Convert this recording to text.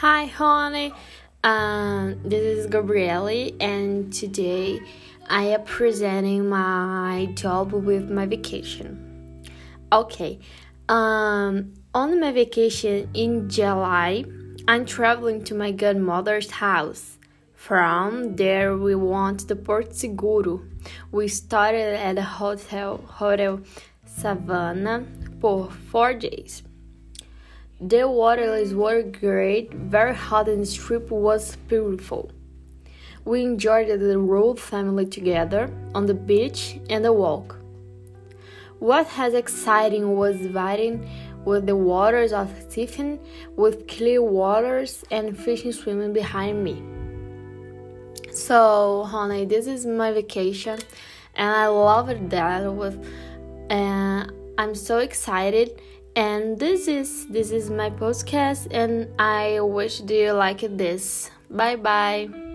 Hi, honey. Um, this is Gabriele, and today I am presenting my job with my vacation. Okay. Um, on my vacation in July, I'm traveling to my godmother's house. From there, we went to Porto Seguro. We started at the hotel Hotel Savannah for four days. The waters were great, very hot, and the trip was beautiful. We enjoyed the royal family together on the beach and the walk. What was exciting was riding with the waters of Tiffin with clear waters and fishing swimming behind me. So, honey, this is my vacation, and I love that. With, and I'm so excited and this is this is my podcast and i wish you like this. Bye bye